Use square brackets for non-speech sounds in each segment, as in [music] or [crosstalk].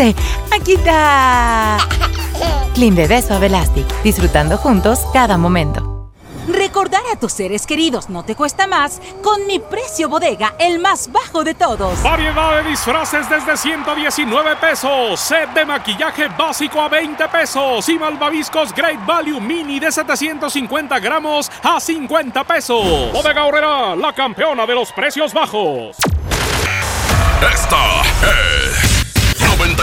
¡Aquí está! Clean Bebé Suave Elastic. Disfrutando juntos cada momento. Recordar a tus seres queridos no te cuesta más con mi precio bodega, el más bajo de todos. Variedad de disfraces desde 119 pesos. Set de maquillaje básico a 20 pesos. Y malvaviscos Great Value Mini de 750 gramos a 50 pesos. Bodega Horrera, la campeona de los precios bajos. Esta es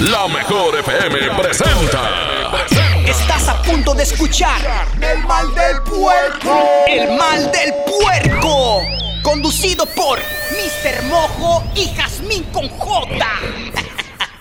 La mejor FM presenta. Estás a punto de escuchar El mal del puerco. El mal del puerco. Conducido por Mr. Mojo y Jazmín con J.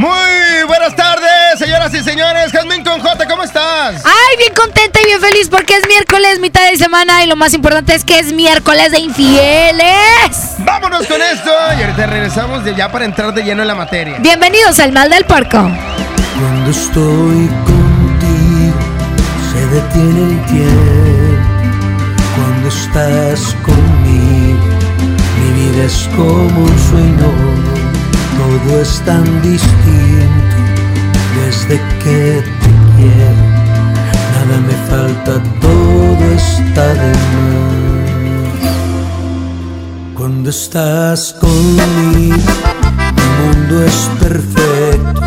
Muy buenas tardes, señoras y señores. Jazmín con J, ¿cómo estás? Ay, bien contenta y bien feliz porque es miércoles, mitad de semana y lo más importante es que es miércoles de infieles. Vámonos con esto y ahorita regresamos de ya para entrar de lleno en la materia. Bienvenidos al mal del puerco. Cuando estoy contigo se detiene el tiempo. Cuando estás conmigo mi vida es como un sueño. Todo es tan distinto desde que te quiero. Nada me falta, todo está de más. Cuando estás conmigo, mi mundo es perfecto.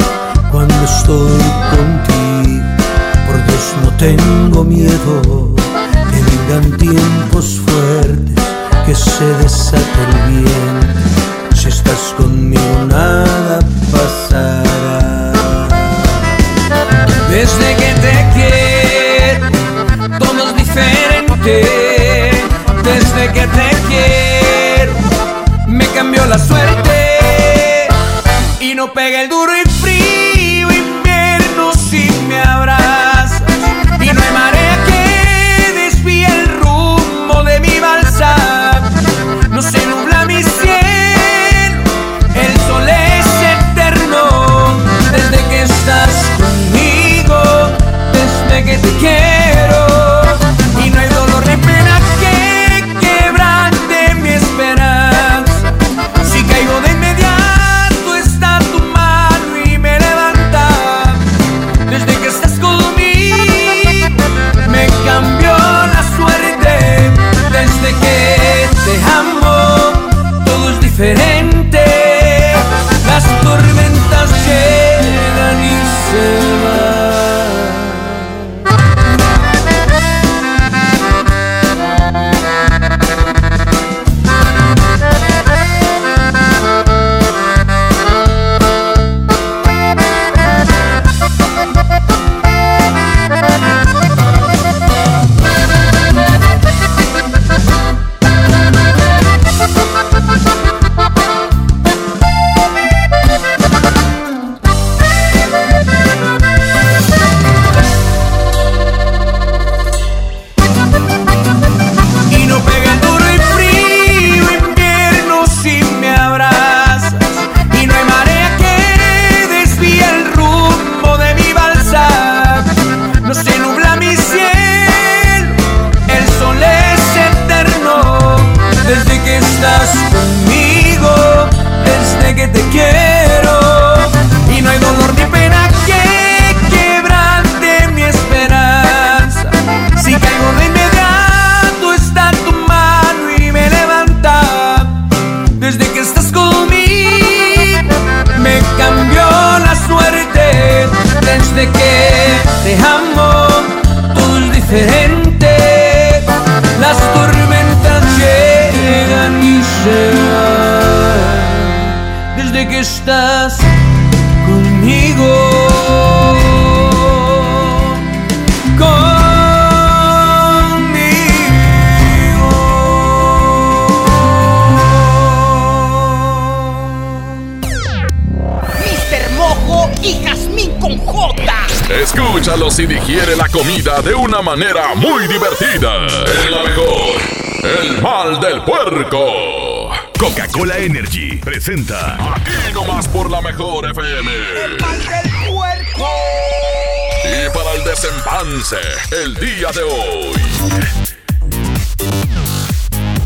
Cuando estoy contigo, por Dios no tengo miedo. Que vengan tiempos fuertes, que se desate el bien. Si estás conmigo, nada pasará. Desde que te quiero, todo es diferente. Desde que te quiero, me cambió la suerte. Y no pega el duro y Escúchalos y digiere la comida de una manera muy divertida. Es la mejor. El mal del puerco. Coca-Cola Energy presenta. Aquí nomás por la mejor FM. El mal del puerco. Y para el desempance, el día de hoy.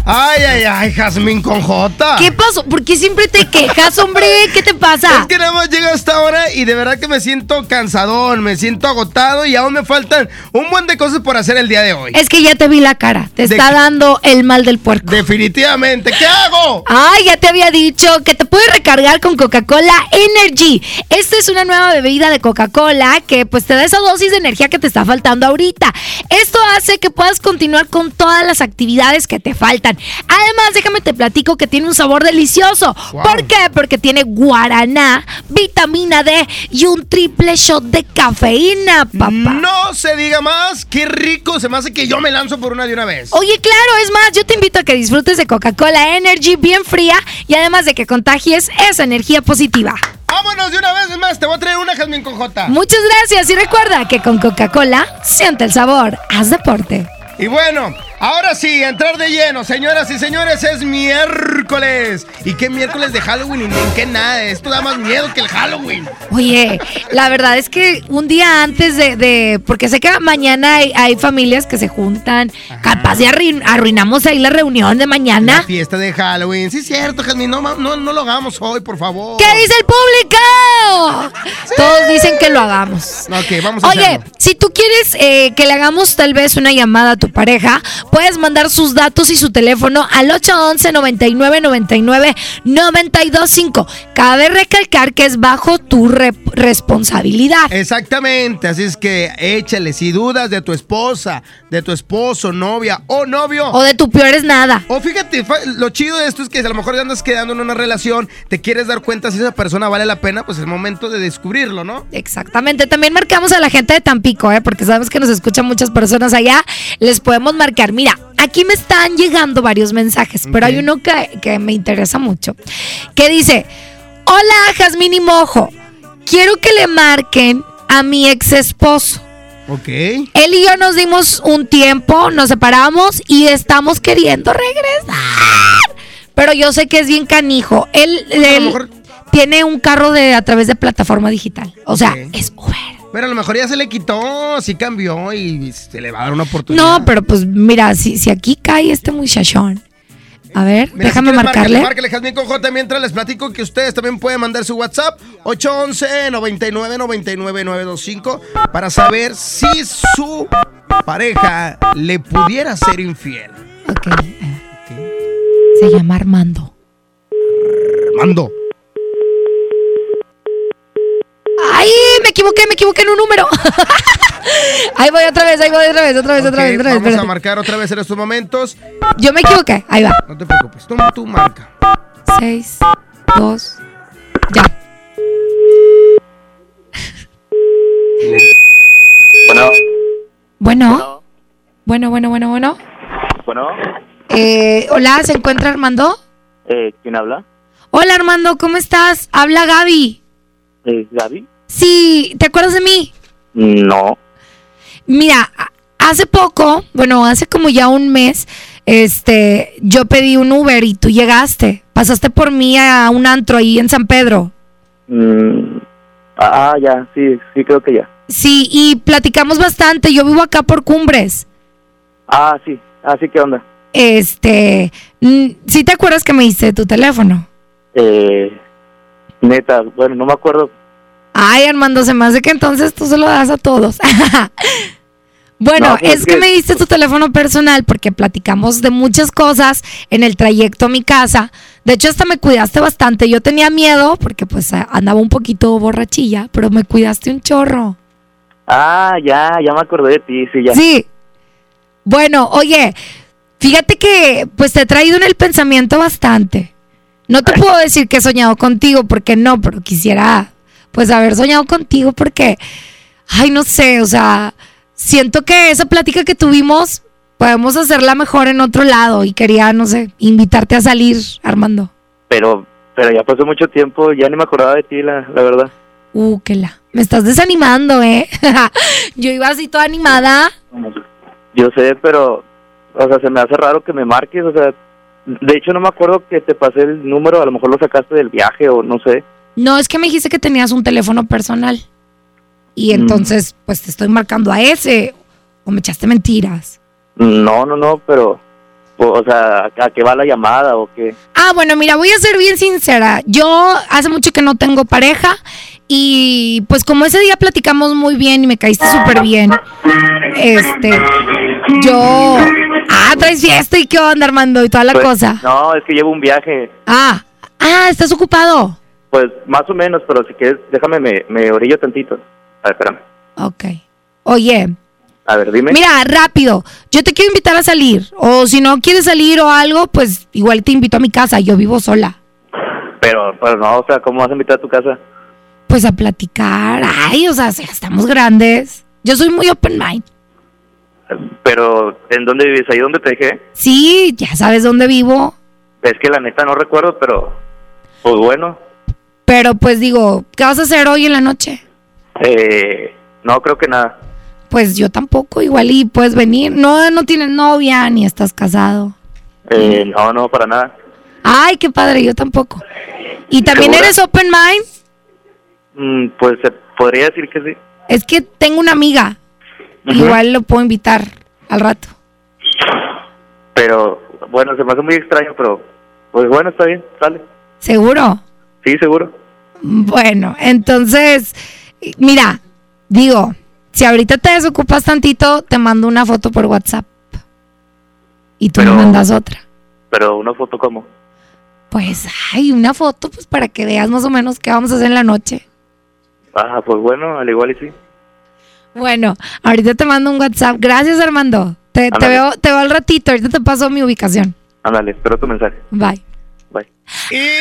Ay, ay, ay, Jazmín con J. ¿Qué pasó? ¿Por qué siempre te quejas, hombre? ¿Qué te pasa? Es que nada más llega hasta ahora y de verdad que me siento cansadón, me siento agotado y aún me faltan un buen de cosas por hacer el día de hoy. Es que ya te vi la cara. Te ¿De está dando el mal del puerco. Definitivamente, ¿qué hago? Ay, ya te había dicho que te puedes recargar con Coca-Cola Energy. Esta es una nueva bebida de Coca-Cola que pues te da esa dosis de energía que te está faltando ahorita. Esto hace que puedas continuar con todas las actividades que te faltan. Además, déjame te platico que tiene un sabor delicioso. Wow. ¿Por qué? Porque tiene guaraná, vitamina D y un triple shot de cafeína, papá. No se diga más, qué rico, se me hace que yo me lanzo por una de una vez. Oye, claro, es más, yo te invito a que disfrutes de Coca-Cola Energy bien fría y además de que contagies esa energía positiva. Vámonos de una vez, más, te voy a traer una Jazmín con J. Muchas gracias y recuerda que con Coca-Cola siente el sabor, haz deporte. Y bueno, ahora sí, entrar de lleno, señoras y señores, es miércoles. ¿Y qué miércoles de Halloween? Y ni qué nada, esto da más miedo que el Halloween. Oye, la verdad es que un día antes de, de- porque sé que mañana hay, hay familias que se juntan, capaz de arruin- arruinamos ahí la reunión de La mañana. fiesta de Halloween. Sí, es cierto, Jazmín, no, no, no lo hagamos hoy, por favor. ¿Qué dice el público? Todos dicen que lo hagamos. Ok, vamos a Oye, hacerlo. si tú quieres eh, que le hagamos tal vez una llamada a tu pareja, puedes mandar sus datos y su teléfono al 811 99 99 925. Cabe recalcar que es bajo tu re- responsabilidad. Exactamente, así es que échale, si dudas de tu esposa, de tu esposo, novia o novio. O de tu peor es nada. O fíjate, lo chido de esto es que a lo mejor ya andas quedando en una relación, te quieres dar cuenta si esa persona vale la pena, pues es momento de descubrirlo, ¿no? Exactamente. También marcamos a la gente de Tampico, ¿eh? porque sabemos que nos escuchan muchas personas allá. Les podemos marcar. Mira, aquí me están llegando varios mensajes, pero hay uno que, que me interesa mucho. Que dice: Hola, Jazmín y Mojo. Quiero que le marquen a mi ex esposo. Ok. Él y yo nos dimos un tiempo, nos separamos y estamos queriendo regresar. Pero yo sé que es bien canijo. Él, tiene un carro de a través de plataforma digital. O sea, es Uber. Pero a lo mejor ya se le quitó, sí cambió y se le va a dar una oportunidad. No, pero pues mira, si, si aquí cae este muchachón. A ver, Mira, déjame si marcarle. Márcale, Jazmín con J mientras les platico que ustedes también pueden mandar su WhatsApp 811 99 99 925 para saber si su pareja le pudiera ser infiel. Ok, va. Se llama Armando. Mando. ¡Ay! Me equivoqué, me equivoqué en un número. [laughs] ahí voy otra vez, ahí voy otra vez, otra vez, otra vez, otra vez. vamos a marcar otra vez en estos momentos. Yo me equivoqué, ahí va. No te preocupes, tú, tú marca. Seis, dos, ya. Bueno, Bueno, bueno, bueno, bueno, bueno. bueno, Eh, hola, ¿se encuentra Armando? eh, ¿quién habla? Hola Armando, ¿cómo estás? Habla Gaby. ¿Gaby? Sí, ¿te acuerdas de mí? No. Mira, hace poco, bueno, hace como ya un mes, este, yo pedí un Uber y tú llegaste. Pasaste por mí a un antro ahí en San Pedro. Mm, ah, ya, sí, sí, creo que ya. Sí, y platicamos bastante. Yo vivo acá por Cumbres. Ah, sí, ah, sí, ¿qué onda? Este, ¿sí te acuerdas que me diste tu teléfono? Eh, neta, bueno, no me acuerdo. Ay, Armando, se me hace que entonces tú se lo das a todos. [laughs] bueno, No, pues, es que que- me diste tu teléfono personal porque platicamos de muchas cosas en el trayecto a mi casa. De hecho, hasta me cuidaste bastante. Yo tenía miedo porque pues andaba un poquito borrachilla, pero me cuidaste un chorro. Ah, ya, ya me acordé de ti, sí, ya. Sí. Bueno, oye, Fíjate que pues te he traído en el pensamiento bastante. No te puedo decir que he soñado contigo porque no, pero quisiera pues haber soñado contigo porque, ay, no sé, o sea, siento que esa plática que tuvimos podemos hacerla mejor en otro lado y quería, no sé, invitarte a salir, Armando. Pero, pero ya pasó mucho tiempo, ya ni me acordaba de ti, la, la verdad. Uh, que la. Me estás desanimando, ¿eh? [laughs] Yo iba así toda animada. Yo sé, pero, o sea, se me hace raro que me marques, o sea, de hecho no me acuerdo que te pasé el número, a lo mejor lo sacaste del viaje o no sé. No, es que me dijiste que tenías un teléfono personal. Y Mm. entonces, pues te estoy marcando a ese. O me echaste mentiras. No, no, no, pero, o, sea, ¿a, a qué va la llamada o qué? Ah, bueno, mira, voy a ser bien sincera. Yo hace mucho que no tengo pareja. Y pues como ese día platicamos muy bien y me caíste súper bien. Este, yo... Ah, traes fiesta y qué onda, Armando, y toda la Pues, cosa. No, es que llevo un viaje, Ah, ah, estás ocupado. pues más o menos, pero si quieres, déjame, me, me orillo tantito. A ver, espérame. Ok. Oye, A ver, dime. mira, rápido. Yo te quiero invitar a salir. O si no quieres salir o algo, pues igual te invito a mi casa. Yo vivo sola. Pero, pero no, o sea, ¿cómo vas a invitar a tu casa? Pues a platicar. Ay, o sea, estamos grandes. Yo soy muy open mind. Pero, ¿en dónde vives? ¿Ahí donde te dejé? Sí, ya sabes dónde vivo. Es que la neta no recuerdo, pero, pues bueno, Pero pues digo, ¿qué vas a hacer hoy en la noche? eh, no creo que nada. Pues yo tampoco, igual y puedes venir. No, no tienes novia ni estás casado. Eh, no, no, para nada. Ay, qué padre, yo tampoco. ¿Y también ¿Segura? eres open mind? Mm, pues se podría decir que sí. Es que tengo una amiga. Igual lo puedo invitar al rato. Pero, bueno, se me hace muy extraño, pero, pues bueno, está bien, sale. ¿Seguro? Sí, seguro. Bueno, entonces, mira, digo, si ahorita te desocupas tantito, te mando una foto por WhatsApp. Y tú Pero- me mandas otra. Pero una foto como. Pues, ay, una foto, pues para que veas más o menos qué vamos a hacer en la noche. Ah, pues bueno, al igual y sí. Bueno, ahorita te mando un WhatsApp. Gracias, Armando. Te, veo, te veo al ratito. Ahorita te paso mi ubicación. Ándale, espero tu mensaje. Bye. Bye. Y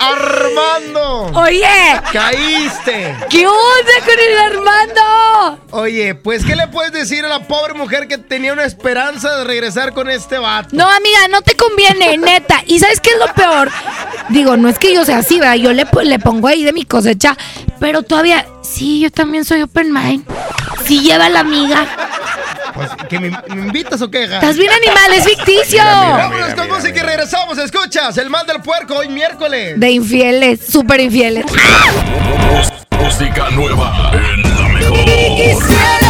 Armando. Oye, Caíste. ¿qué onda con el Armando? Oye, pues, ¿qué le puedes decir a la pobre mujer que tenía una esperanza de regresar con este vato? No, amiga, no te conviene, [laughs] neta. ¿Y sabes qué es lo peor? Digo, no es que yo sea así, ¿verdad? Yo le, po- le pongo ahí de mi cosecha, pero todavía, sí, yo también soy open mind. Sí lleva la amiga. Pues, ¿que me, me invitas o qué? ja? Estás bien animal, es ficticio. Vámonos con música y regresamos. Escuchas, el mal del puerco hoy miércoles. De infieles, súper infieles. Música nueva en la mejor.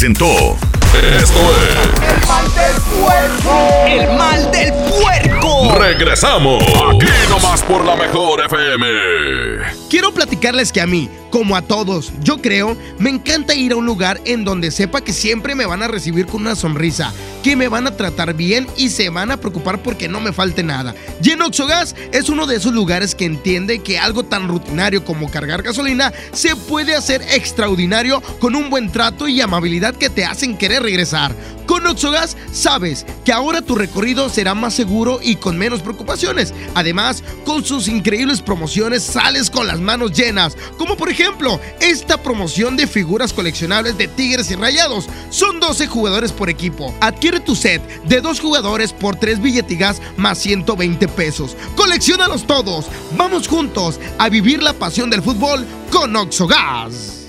Presentó. Esto es. El mal del puerco. El mal del puerco. Regresamos. Aquí nomás por la mejor FM. Quiero platicarles que a mí, como a todos, yo creo, me encanta ir a un lugar en donde sepa que siempre me van a recibir con una sonrisa, que me van a tratar bien y se van a preocupar porque no me falte nada. Y en Oxogas es uno de esos lugares que entiende que algo tan rutinario como cargar gasolina se puede hacer extraordinario con un buen trato y amabilidad que te hacen querer regresar. Con Oxogas sabes que ahora tu recorrido será más seguro y con menos preocupaciones. Además, con sus increíbles promociones sales con las manos llenas, como por ejemplo esta promoción de figuras coleccionables de Tigres y Rayados. Son 12 jugadores por equipo. Adquiere tu set de dos jugadores por 3 billetigas más 120 pesos. Colecciónalos todos. Vamos juntos a vivir la pasión del fútbol con Oxogas.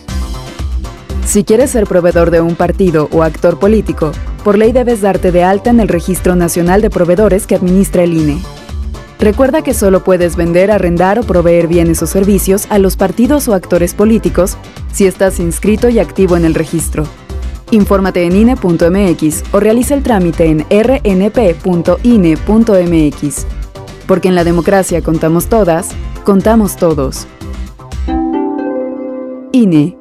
Si quieres ser proveedor de un partido o actor político, por ley debes darte de alta en el Registro Nacional de Proveedores que administra el INE. Recuerda que solo puedes vender, arrendar o proveer bienes o servicios a los partidos o actores políticos si estás inscrito y activo en el registro. Infórmate en INE.mx o realiza el trámite en rnp.ine.mx. Porque en la democracia contamos todas, contamos todos. INE.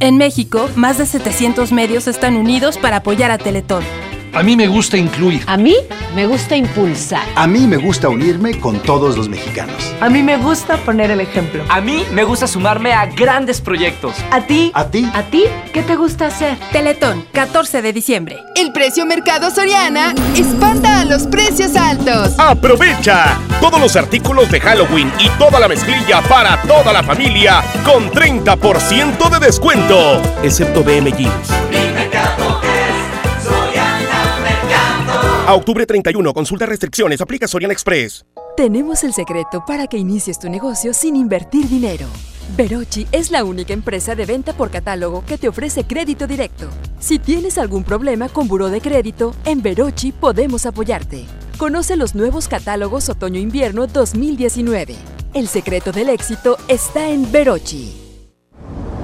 En México, más de 700 medios están unidos para apoyar a Teletón. A mí me gusta incluir. A mí me gusta impulsar. A mí me gusta unirme con todos los mexicanos. A mí me gusta poner el ejemplo. A mí me gusta sumarme a grandes proyectos. ¿A ti? ¿A ti? ¿A ti? ¿Qué te gusta hacer? Teletón, 14 de diciembre. El precio Mercado Soriana espanta a los precios altos. ¡Aprovecha! Todos los artículos de Halloween y toda la mezclilla para toda la familia con 30% de descuento, excepto BM Jeans. A octubre 31, consulta restricciones, aplica Soriana Express. Tenemos el secreto para que inicies tu negocio sin invertir dinero. Verochi es la única empresa de venta por catálogo que te ofrece crédito directo. Si tienes algún problema con buró de crédito, en Verochi podemos apoyarte. Conoce los nuevos catálogos Otoño-Invierno 2019. El secreto del éxito está en Verochi.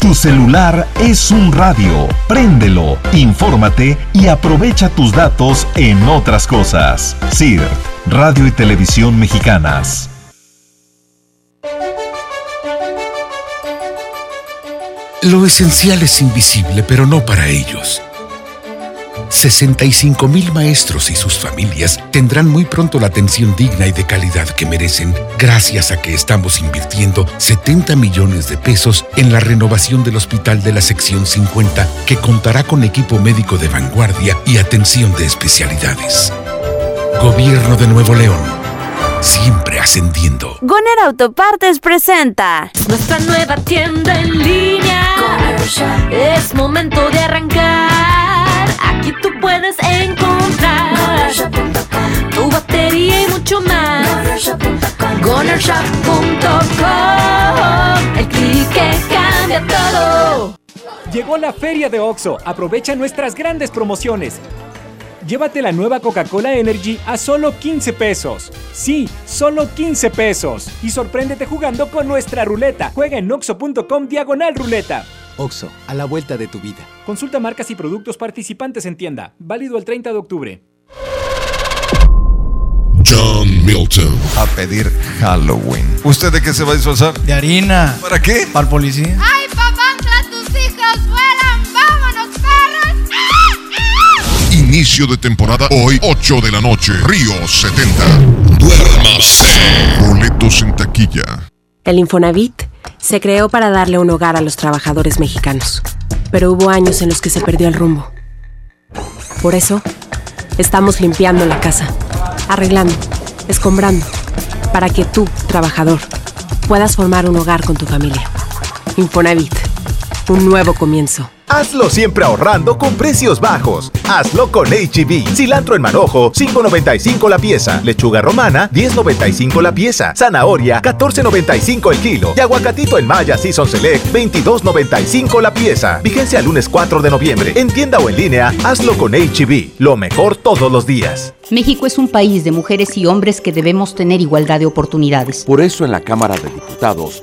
Tu celular es un radio. Préndelo, infórmate y aprovecha tus datos en otras cosas. CIRT, Radio y Televisión Mexicanas. Lo esencial es invisible, pero no para ellos. 65 mil maestros y sus familias tendrán muy pronto la atención digna y de calidad que merecen gracias a que estamos invirtiendo 70 millones de pesos en la renovación del hospital de la sección 50 que contará con equipo médico de vanguardia y atención de especialidades. Gobierno de Nuevo León. Siempre ascendiendo. Goner Autopartes presenta nuestra nueva tienda en línea. Es momento de arrancar. Aquí tú puedes encontrar tu batería y mucho más. GonerShop.com El clic que cambia todo. Llegó la feria de OXO. Aprovecha nuestras grandes promociones. Llévate la nueva Coca-Cola Energy a solo 15 pesos. Sí, solo 15 pesos. Y sorpréndete jugando con nuestra ruleta. Juega en oxo.com diagonal ruleta. Oxo, a la vuelta de tu vida. Consulta marcas y productos participantes en tienda. Válido el 30 de octubre. John Milton. A pedir Halloween. ¿Usted de qué se va a disfrazar? De harina. ¿Para qué? Para el policía. ¡Ay, papantla, tus hijos vuelan! ¡Vámonos, perros! Inicio de temporada hoy, 8 de la noche. Río 70. Duérmase. Boletos en taquilla. El Infonavit se creó para darle un hogar a los trabajadores mexicanos. Pero hubo años en los que se perdió el rumbo. Por eso, estamos limpiando la casa, arreglando, escombrando, para que tú, trabajador, puedas formar un hogar con tu familia. Infonavit, un nuevo comienzo. Hazlo siempre ahorrando con precios bajos. Hazlo con HB. Cilantro en manojo, 5.95 la pieza. Lechuga romana, 10.95 la pieza. Zanahoria, 14.95 el kilo. Y aguacatito en Maya Season Select, 22.95 la pieza. Vigencia lunes 4 de noviembre. En tienda o en línea, hazlo con HB. Lo mejor todos los días. México es un país de mujeres y hombres que debemos tener igualdad de oportunidades. Por eso en la Cámara de Diputados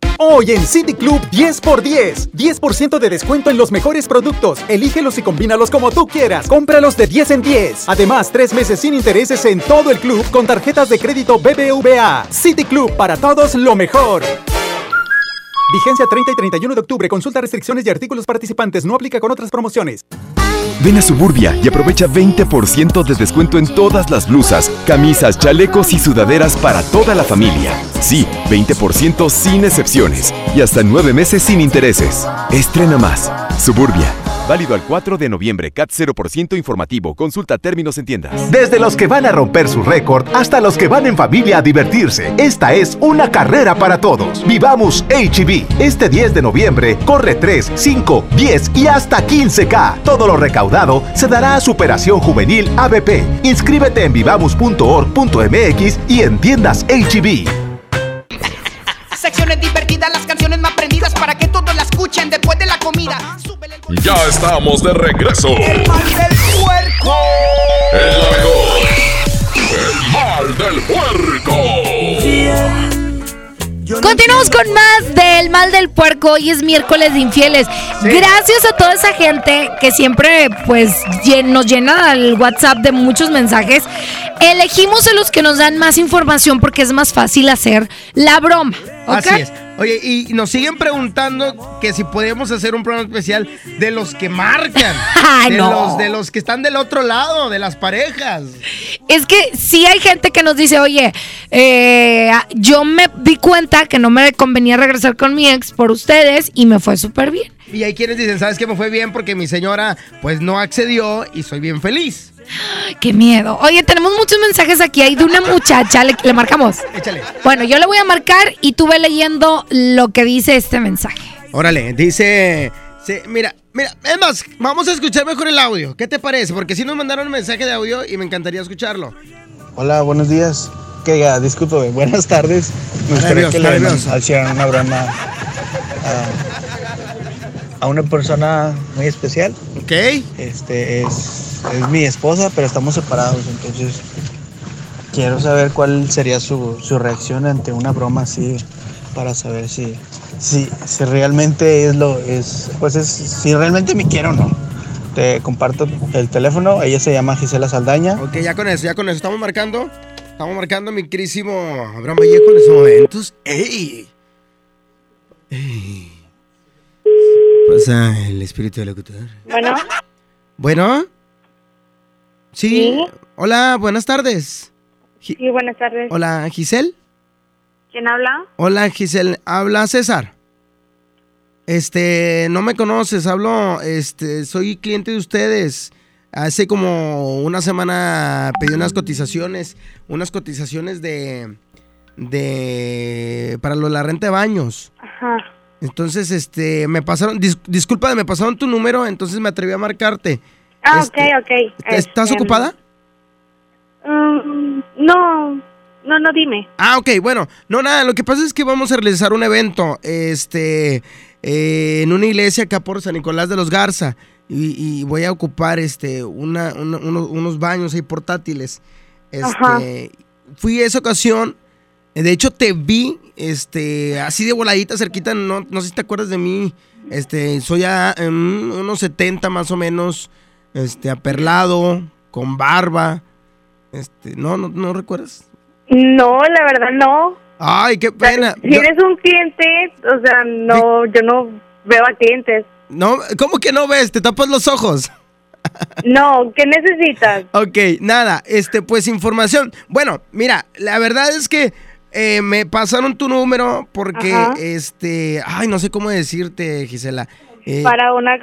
Hoy en City Club 10 por 10. 10% de descuento en los mejores productos. Elígelos y combínalos como tú quieras. Cómpralos de 10 en 10. Además, tres meses sin intereses en todo el club con tarjetas de crédito BBVA. City Club para todos lo mejor. Vigencia 30 y 31 de octubre. Consulta restricciones y artículos participantes. No aplica con otras promociones. Ven a Suburbia y aprovecha 20% de descuento en todas las blusas, camisas, chalecos y sudaderas para toda la familia. Sí, 20% sin excepciones y hasta nueve meses sin intereses. Estrena más. Suburbia. Válido al 4 de noviembre. CAT 0% informativo. Consulta términos en tiendas. Desde los que van a romper su récord hasta los que van en familia a divertirse. Esta es una carrera para todos. Vivamos HB. Este 10 de noviembre corre 3, 5, 10 y hasta 15K. Todo lo recaudado se dará a Superación Juvenil ABP. Inscríbete en vivamos.org.mx y en tiendas HB. Secciones divertidas, las canciones más prendidas escuchen después de la comida. Ya estamos de regreso. El mal del puerco. El mejor. El mal del puerco. Continuamos con más del mal del puerco. Hoy es miércoles de infieles. Gracias a toda esa gente que siempre pues nos llena el WhatsApp de muchos mensajes. Elegimos a los que nos dan más información porque es más fácil hacer la broma. ¿ok? Así es. Oye, y nos siguen preguntando que si podemos hacer un programa especial de los que marcan. [laughs] Ay, de, no. los, de los que están del otro lado, de las parejas. Es que sí hay gente que nos dice, oye, eh, yo me di cuenta que no me convenía regresar con mi ex por ustedes y me fue súper bien. Y hay quienes dicen, ¿sabes qué me fue bien? Porque mi señora pues no accedió y soy bien feliz. [gasps] Qué miedo. Oye, tenemos muchos mensajes aquí. Hay de una muchacha. ¿Le, le marcamos? Échale. Bueno, yo le voy a marcar y tú ve leyendo lo que dice este mensaje. Órale, dice... sí, mira, mira, es más, vamos a escuchar mejor el audio. ¿Qué te parece? Porque si nos mandaron un mensaje de audio y me encantaría escucharlo. Hola, buenos días. Que ya, disculpe, [laughs] buenas tardes. Me gustaría que le hicieran una broma [laughs] a, una persona muy especial. Ok. Este es, es mi esposa, pero estamos separados, entonces quiero saber cuál sería su, su reacción ante una broma así para saber si, si, si realmente es lo es pues es si realmente me quiere o no. Te comparto el teléfono, ella se llama Gisela Saldaña. Ok, ya con eso, ya con eso. Estamos marcando. Estamos marcando mi querísimo Abraham Vallejo en estos momentos. ¡Ey! ¡Ey! Pasa el espíritu del locutor. Bueno, Bueno. Sí. Hola, buenas tardes. sí, buenas tardes. Hola, Giselle. ¿Quién habla? Hola, Giselle. Habla César. Este, no me conoces, hablo, este, soy cliente de ustedes. Hace como una semana pedí unas cotizaciones, unas cotizaciones de, de para lo de la renta de baños. Ajá. Entonces, este, me pasaron, dis- disculpa, me pasaron tu número, entonces me atreví a marcarte. Ah, Este, ok, ok. ¿Estás Este, ocupada? mm, no, no, no, dime. Ah, ok, bueno, no nada, lo que pasa es que vamos a realizar un evento, este, eh, en una iglesia acá por San Nicolás de los Garza y, y voy a ocupar, este, una, una- uno- unos baños ahí portátiles. Ajá. Este, fui a esa ocasión, de hecho te vi, este, así de voladita cerquita, no, no sé si te acuerdas de mí, este, soy a unos 70 más o menos, este, aperlado, con barba, este, no, no, no recuerdas. No, la verdad no. Ay, qué pena. Si Yo- eres un cliente, o sea, no, yo no veo a clientes. no, ¿cómo que no ves? Te tapas los ojos. No, ¿qué necesitas? Ok, nada, este, pues información. Bueno, mira, la verdad es que eh, me pasaron tu número porque, Ajá. este, ay, no sé cómo decirte, Gisela. Eh, Para una,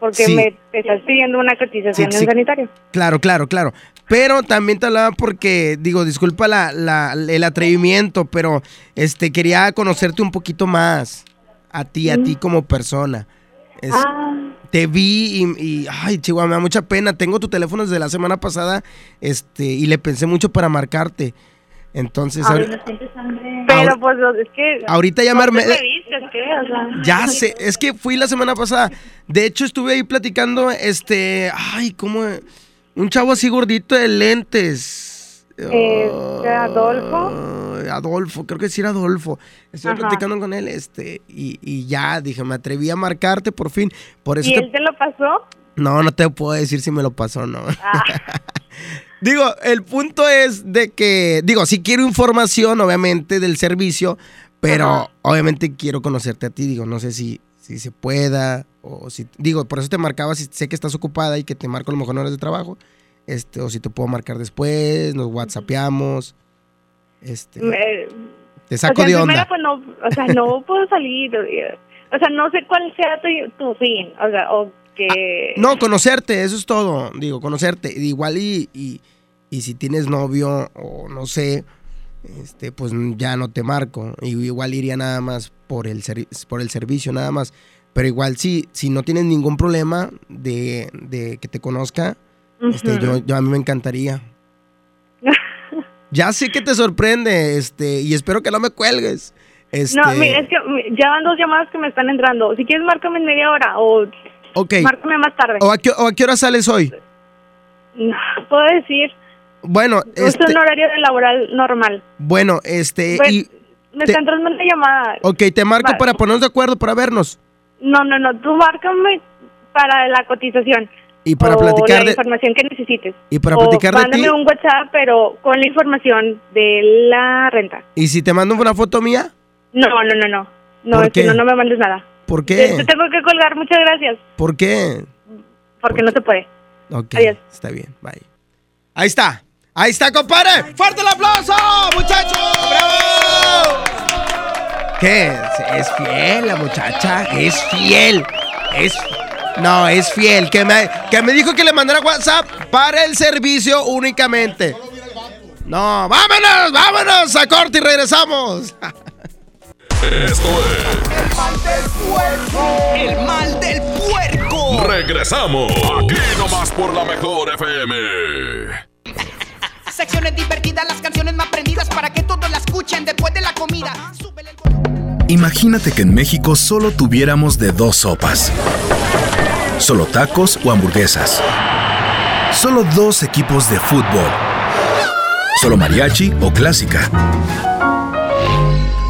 porque sí. me estás pidiendo una cotización Sí, en sanitario. Claro, claro, claro. Pero también te hablaba porque, digo, disculpa la, la- el atrevimiento, pero este quería conocerte un poquito más. A ti, a ti como persona. Es- Ah. Te vi y, y, ay, Chihuahua, me da mucha pena. Tengo tu teléfono desde la semana pasada, este, y le pensé mucho para marcarte. Entonces, Ay, ahori- no sientes hambre. Pero pues es que... Ahorita ya me no ¿qué? O sea, ya sé, es que fui la semana pasada. De hecho, estuve ahí platicando, este, ay, ¿cómo? Un chavo así gordito de lentes. Este, Adolfo. Adolfo, creo que sí era Adolfo. Estuve Ajá. platicando con él, este, y, y ya, dije, me atreví a marcarte por fin. Por eso ¿Y te- él te lo pasó? No, no te puedo decir si me lo pasó o no. Ah. [laughs] digo, el punto es de que, digo, sí quiero información, obviamente, del servicio, pero Ajá. obviamente quiero conocerte a ti. Digo, no sé si, si se pueda, o si, digo, por eso te marcaba, si sé que estás ocupada y que te marco a lo mejor en horas de trabajo, este, o si te puedo marcar después, nos whatsappeamos, este, Me- te saco o sea, de onda. primera, pues no, o sea, no [laughs] puedo salir. O sea, no sé cuál sea tu, tu fin. O sea, o que... No, conocerte, eso es todo. Digo, conocerte. Igual y, y, y si tienes novio o no sé, este, pues ya no te marco. Y igual iría nada más por el, por el servicio, nada más. Pero igual sí, si no tienes ningún problema de, de que te conozca, este, yo, yo a mí me encantaría. [laughs] ya sé que te sorprende, este, y espero que no me cuelgues. Este, No, mira, es que ya van dos llamadas que me están entrando. Si quieres, márcame en media hora o ok. márcame más tarde. ¿O a, qué, o a qué hora sales hoy? No, puedo decir. Bueno, Es este, un horario laboral normal. bueno, este, Bueno, y, me te- está entrando una llamada. Ok, te marco para ponernos de acuerdo para vernos No, no, no. Tú márcame para la cotización. y para o platicar la de información que necesites. y para o platicar de mándame ti. un WhatsApp, pero con la información de la renta. y si te mando una foto mía, No, no, no, no. No, ¿Por es qué? no, no me mandes nada. ¿Por qué? te tengo que colgar. Muchas gracias. ¿Por qué? Porque no se puede. Ok, Adiós. está bien, bye. Ahí está. Ahí está, compadre. ¡Fuerte el aplauso, muchachos! ¡Bravo! ¿Qué? Es fiel la muchacha, es fiel. Es no, es fiel. Que me, que me dijo que le mandara WhatsApp para el servicio únicamente. No, vámonos, vámonos a corte y regresamos. [laughs] Esto es El mal del puerco. Regresamos. Aquí nomás por la mejor FM. Secciones divertidas, las canciones más prendidas para que todos la escuchen después de la comida. Súbele el Imagínate que en México solo tuviéramos de dos sopas. Solo tacos o hamburguesas. Solo dos equipos de fútbol. Solo mariachi o clásica.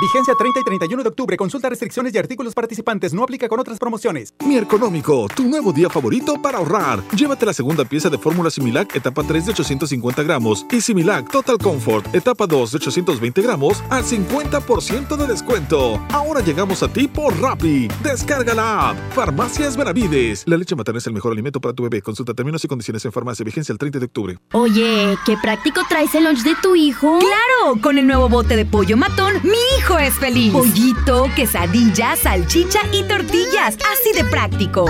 Vigencia 30 y 31 de octubre. Consulta restricciones y artículos participantes. No aplica con otras promociones. Mi Económico, tu nuevo día favorito para ahorrar. Llévate la segunda pieza de fórmula Similac etapa 3 de 850 gramos y Similac Total Comfort etapa 2 de 820 gramos al 50% de descuento. Ahora llegamos a ti por Rappi. Descarga la app. Farmacias Benavides. La leche materna es el mejor alimento para tu bebé. Consulta términos y condiciones en farmacia. Vigencia el 30 de octubre. Oye, qué práctico traes el lunch de tu hijo. ¡Claro! Con el nuevo bote de pollo matón, mi hijo es feliz. Pollito, quesadilla, salchicha y tortillas. Así de práctico.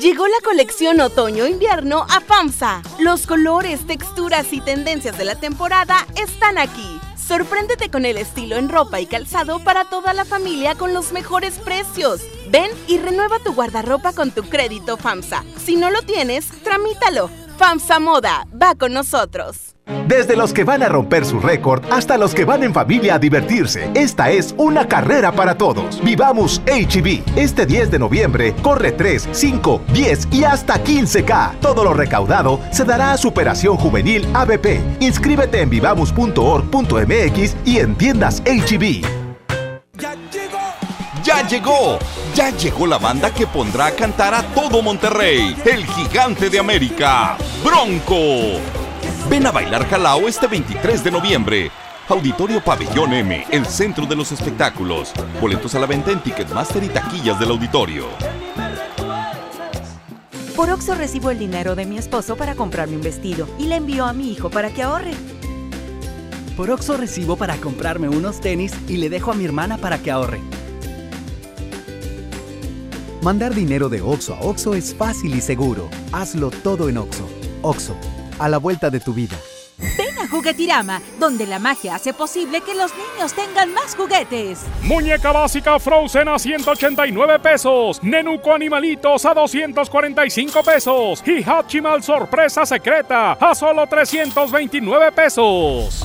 Llegó la colección otoño-invierno a FAMSA. Los colores, texturas y tendencias de la temporada están aquí. Sorpréndete con el estilo en ropa y calzado para toda la familia con los mejores precios. Ven y renueva tu guardarropa con tu crédito FAMSA. Si no lo tienes, tramítalo. FAMSA Moda va con nosotros. Desde los que van a romper su récord hasta los que van en familia a divertirse, esta es una carrera para todos. Vivamos HB. Este 10 de noviembre corre 3, 5, 10 y hasta 15K. Todo lo recaudado se dará a Superación Juvenil ABP. Inscríbete en vivamos.org.mx y en tiendas HB. Ya llegó, ya llegó la banda que pondrá a cantar a todo Monterrey, el gigante de América, Bronco. Ven a bailar Jalao este 23 de noviembre. Auditorio Pabellón M, el centro de los espectáculos. Boletos a la venta en Ticketmaster y taquillas del auditorio. Por Oxo recibo el dinero de mi esposo para comprarme un vestido y le envío a mi hijo para que ahorre. Por Oxo recibo para comprarme unos tenis y le dejo a mi hermana para que ahorre. Mandar dinero de Oxo a Oxo es fácil y seguro. Hazlo todo en Oxo. Oxo, a la vuelta de tu vida. Ven a Juguetirama, donde la magia hace posible que los niños tengan más juguetes. Muñeca básica Frozen a 189 pesos. Nenuco Animalitos a 245 pesos. Y Hachimal Sorpresa Secreta a solo 329 pesos.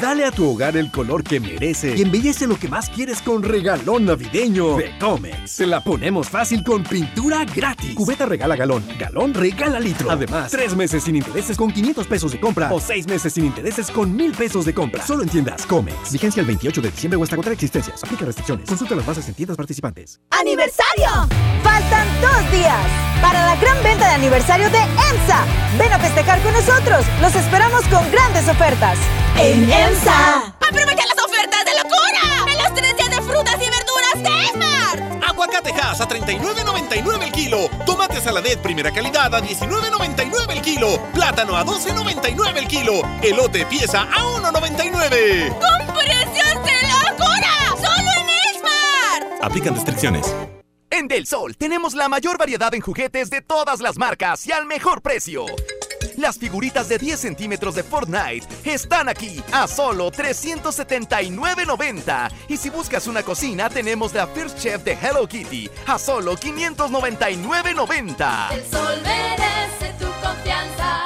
Dale a tu hogar el color que merece y embellece lo que más quieres con regalón navideño de Comex. Se la ponemos fácil con pintura gratis. Cubeta regala galón, galón regala litro. Además, tres meses sin intereses con 500 pesos de compra o seis meses sin intereses con 1000 pesos de compra. Solo en tiendas Comex. Vigencia el 28 de diciembre o hasta agotar existencias. Aplica restricciones. Consulta las bases en tiendas participantes. ¡Aniversario! Faltan dos días para la gran venta de aniversario de EMSA. Ven a festejar con nosotros. Los esperamos con grandes ofertas. En EMSA. ¡Aprovecha las ofertas de locura! ¡En los tres días de frutas y verduras de Esmar! Aguacatejas a 39.99 el kilo. Tomate saladet primera calidad a 19.99 el kilo. Plátano a 12.99 el kilo. Elote pieza a 1.99. ¡Con precios de locura! ¡Solo en Esmar! Aplican restricciones. En Del Sol tenemos la mayor variedad en juguetes de todas las marcas y al mejor precio. Las figuritas de 10 centímetros de Fortnite están aquí a solo 379.90. Y si buscas una cocina, tenemos la First Chef de Hello Kitty a solo 599.90. El sol merece tu confianza.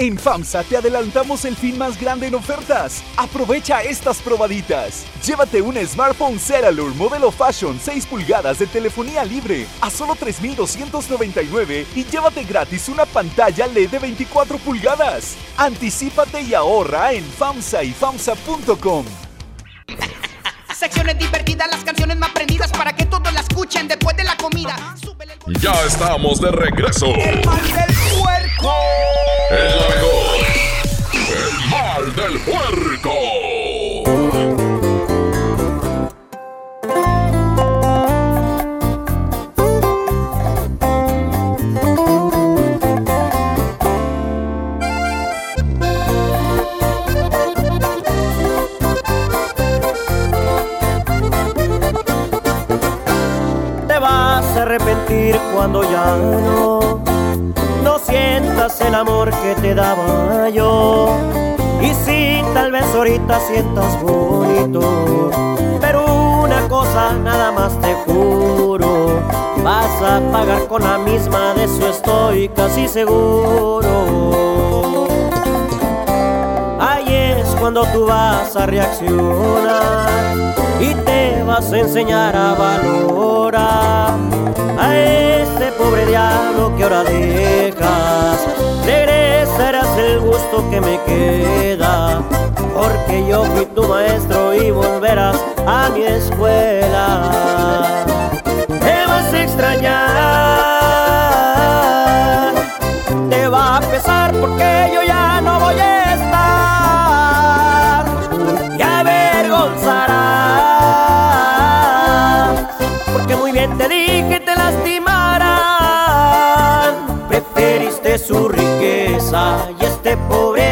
En FAMSA te adelantamos el fin más grande en ofertas. Aprovecha estas probaditas. Llévate un smartphone Ceralur modelo Fashion 6 pulgadas de telefonía libre a solo 3,299 y llévate gratis una pantalla LED de 24 pulgadas. Anticípate y ahorra en FAMSA y FAMSA.com. Secciones divertidas, las canciones más prendidas para que todos la escuchen después de la comida. Ya estamos de regreso. El mal del puerco. El mejor. El mal del puerco. Y si tal vez ahorita sientas bonito, pero una cosa nada más te juro, vas a pagar con la misma, de eso estoy casi seguro. Ahí es cuando tú vas a reaccionar y te vas a enseñar a valorar a este pobre diablo que ahora dejas. Regresarás el gusto que me queda, porque yo fui tu maestro y volverás a mi escuela. Te vas a extrañar, te va a pesar porque yo ya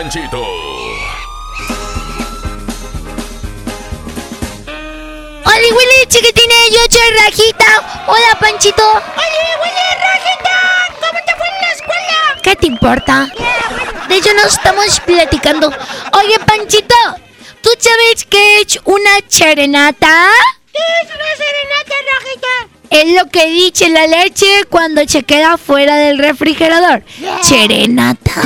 Panchito. Hola, Willy, chiquitina, yo soy Rajita. Hola, Panchito. Oye, Willy, Rajita, ¿cómo te fue en la escuela? ¿Qué te importa? De hecho, nos estamos platicando. Oye, Panchito, ¿tú sabes qué es una serenata? ¿Qué es una serenata, Rajita? Es lo que dice la leche cuando se queda fuera del refrigerador. Serenata.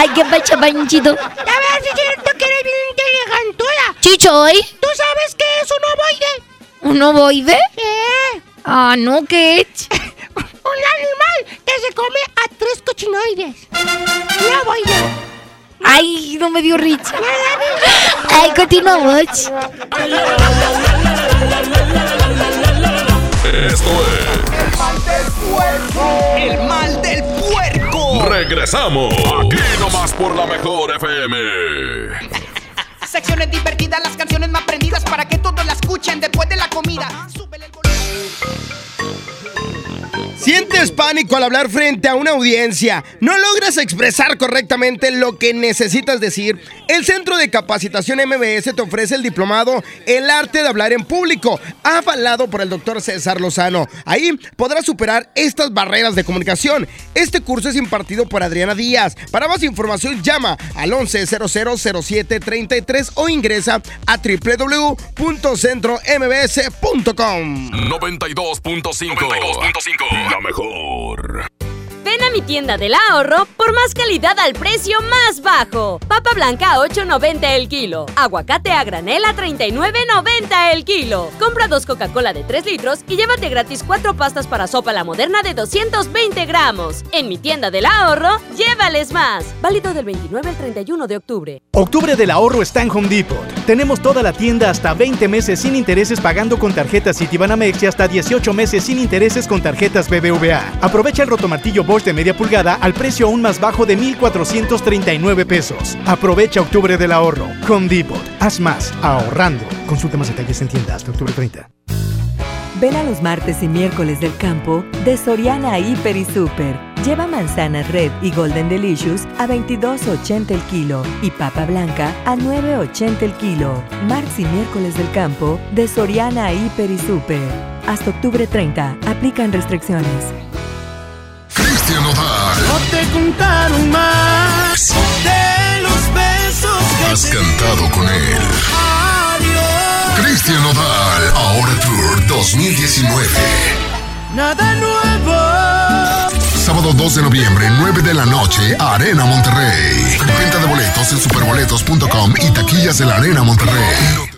Ay, qué pacha, Panchito. Ya ves, es cierto que eres bien inteligentuda. Sí, soy. ¿Tú sabes qué es un ovoide? ¿Un ovoide? ¿Qué? Ah, no, ¿qué es? [laughs] un animal que se come a tres cochinoides. Un ovoide. Ay, no me dio risa. Ay, continuamos. Esto es. El mal del puerco. Regresamos. Aquí nomás por la mejor FM. Secciones divertidas, las canciones más prendidas para que todos la escuchen después de la comida. Súbele el Sientes pánico al hablar frente a una audiencia, no logras expresar correctamente lo que necesitas decir. El Centro de Capacitación MBS te ofrece el diplomado El arte de hablar en público, avalado por el doctor César Lozano. Ahí podrás superar estas barreras de comunicación. Este curso es impartido por Adriana Díaz. Para más información llama al 11000733 o ingresa a www.centrombs.com. 92.5. La mejor. Ven a mi tienda del ahorro por más calidad al precio más bajo. Papa blanca a 8.90 el kilo. Aguacate a granel a 39.90 el kilo. Compra dos Coca-Cola de 3 litros y llévate gratis cuatro pastas para sopa la moderna de 220 gramos. En mi tienda del ahorro, llévales más. Válido del 29 al 31 de octubre. Octubre del ahorro está en Home Depot. Tenemos toda la tienda hasta 20 meses sin intereses pagando con tarjetas Citibanamex y hasta 18 meses sin intereses con tarjetas BBVA. Aprovecha el rotomartillo Bosch de media pulgada al precio aún más bajo de 1,439 pesos. Aprovecha Octubre del ahorro. Home Depot. Haz más ahorrando. Consulta más detalles en tienda hasta octubre 30. Ven a los martes y miércoles del campo de Soriana Hiper y Super. Lleva manzanas Red y Golden Delicious a 22.80 el kilo y papa blanca a 9.80 el kilo. Martes y miércoles del campo de Soriana Hiper y Super. Hasta octubre 30. Aplican restricciones. Cristian Nodal. No te contaron más de los besos que Has cantado con él. Adiós. Cristian Nodal, ahora Tour 2019. Nada nuevo. Sábado 2 de noviembre, 9 de la noche, Arena Monterrey. Venta de boletos en superboletos.com y taquillas de la Arena Monterrey.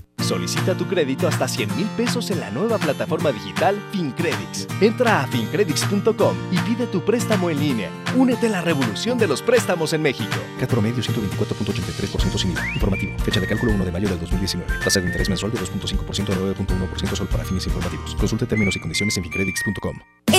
Solicita tu crédito hasta 100 mil pesos en la nueva plataforma digital FinCredits. Entra a fincredits.com y pide tu préstamo en línea. Únete a la revolución de los préstamos en México. CAT promedio 124.83% sin IVA. Informativo. Fecha de cálculo 1 de mayo del 2019. Tasa de interés mensual de 2.5% a 9.1% solo para fines informativos. Consulte términos y condiciones en fincredits.com.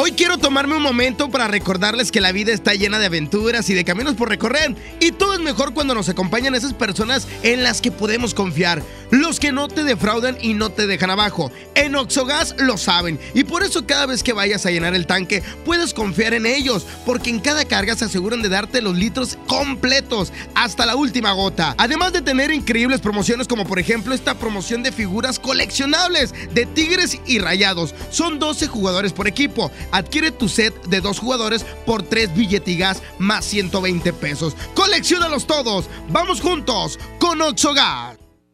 Hoy quiero tomarme un momento para recordarles que la vida está llena de aventuras y de caminos por recorrer. Y todo es mejor cuando nos acompañan esas personas en las que podemos confiar. Los que no te defraudan y no te dejan abajo. En Oxogas lo saben. Y por eso cada vez que vayas a llenar el tanque, puedes confiar en ellos. Porque en cada carga se aseguran de darte los litros completos hasta la última gota. Además de tener increíbles promociones como por ejemplo esta promoción de figuras coleccionables de Tigres y Rayados. Son 12 jugadores por equipo. Adquiere tu set de dos jugadores por tres billetigas más 120 pesos. ¡Colecciónalos todos! ¡Vamos juntos con Oxogas!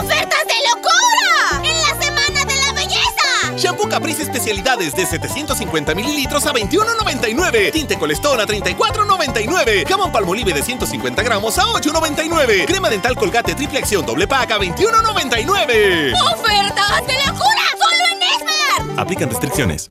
¡Ofertas de locura! ¡En la Semana de la Belleza! Shampoo Caprice especialidades de 750 mililitros a 21.99. Tinte Colestón a 34.99. Jamón Palmolive de 150 gramos a 8.99. Crema dental Colgate triple acción doble pack a 21.99. ¡Ofertas de locura! ¡Solo en Esmar! Aplican restricciones.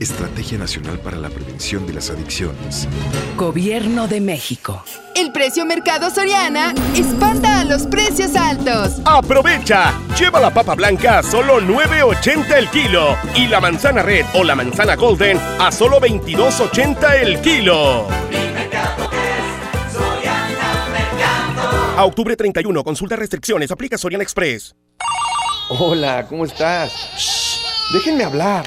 Estrategia Nacional para la Prevención de las Adicciones. Gobierno de México. El precio mercado Soriana espanta a los precios altos. ¡Aprovecha! Lleva la papa blanca a solo 9.80 el kilo y la manzana red o la manzana golden a solo 22.80 el kilo. A octubre 31, consulta restricciones, aplica Soriana Express. Hola, ¿cómo estás? Déjenme hablar.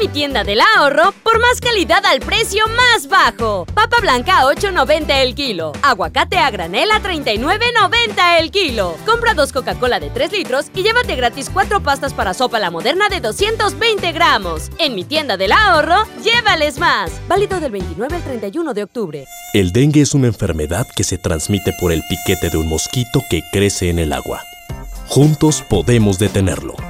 Mi tienda del ahorro por más calidad al precio más bajo. Papa blanca a 8.90 el kilo. Aguacate a granel a 39.90 el kilo. Compra dos Coca-Cola de 3 litros y llévate gratis cuatro pastas para sopa la moderna de 220 gramos. En mi tienda del ahorro, llévales más. Válido del 29 al 31 de octubre. El dengue es una enfermedad que se transmite por el piquete de un mosquito que crece en el agua. Juntos podemos detenerlo.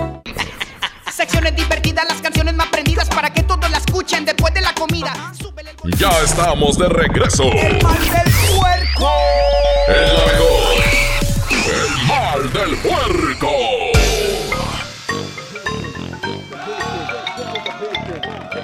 Secciones divertidas, las canciones más prendidas para que todos la escuchen después de la comida. Ya estamos de regreso. El mal del puerco. Es la mejor. El mal del puerco.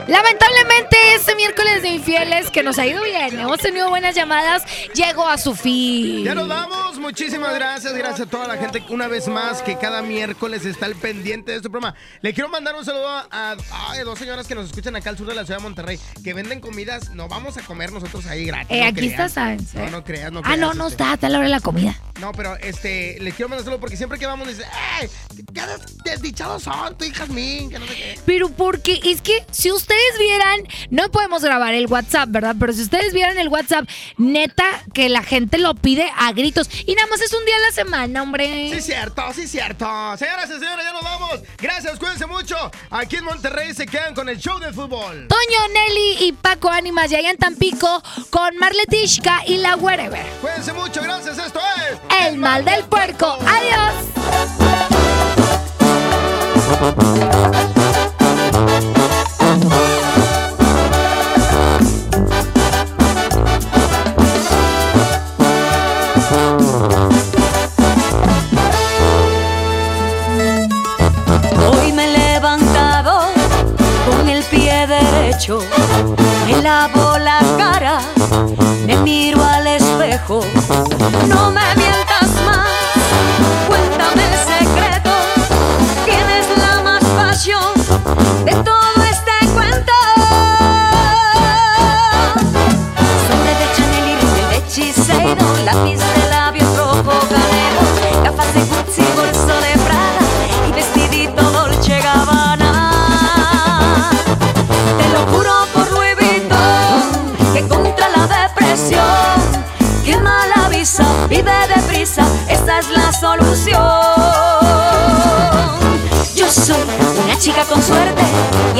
Lamentablemente, este miércoles de infieles, que nos ha ido bien, hemos tenido buenas llamadas, llegó a su fin. Ya nos vamos. Muchísimas gracias. Gracias a toda la gente una vez más que cada miércoles está al pendiente de este programa. Le quiero mandar un saludo a, a- a dos señoras que nos escuchan acá al sur de la ciudad de Monterrey que venden comidas. No vamos a comer nosotros ahí gratis. Eh, no aquí creas. está Sáenz, No, ¿eh? no creas, no Ah, creas, no, no este. está, está a la hora de la comida. No, pero este, les quiero mandar saludo porque siempre que vamos dicen, ¡ay! ¡Qué des- desdichados son, tu hija Jazmín! Que no sé qué. Pero porque es que si ustedes vieran, no podemos grabar el WhatsApp, ¿verdad? Pero si ustedes vieran el WhatsApp, neta que la gente lo pide a gritos. Y nada más es un día a la semana, hombre. Sí, cierto, sí, cierto. Señoras y señores, ya nos vamos. Gracias, cuídense mucho. Aquí en Monterrey se quedan con el show del fútbol. Toño, Nelly y Paco Ánimas ya allá en Tampico con Marletishka y la Wherever. Cuídense mucho, gracias. Esto es. El mal del puerco. Adiós. Me lavo la cara, me miro al espejo. No me mientas más, cuéntame el secreto. Tienes la más pasión de todo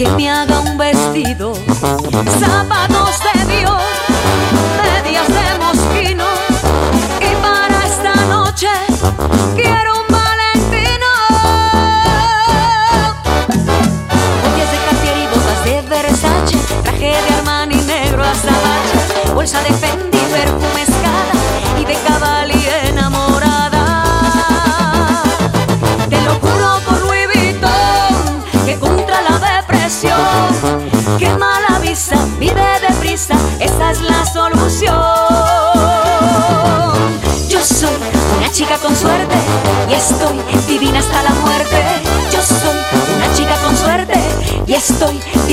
que me haga un vestido. Zapatos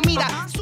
Comida.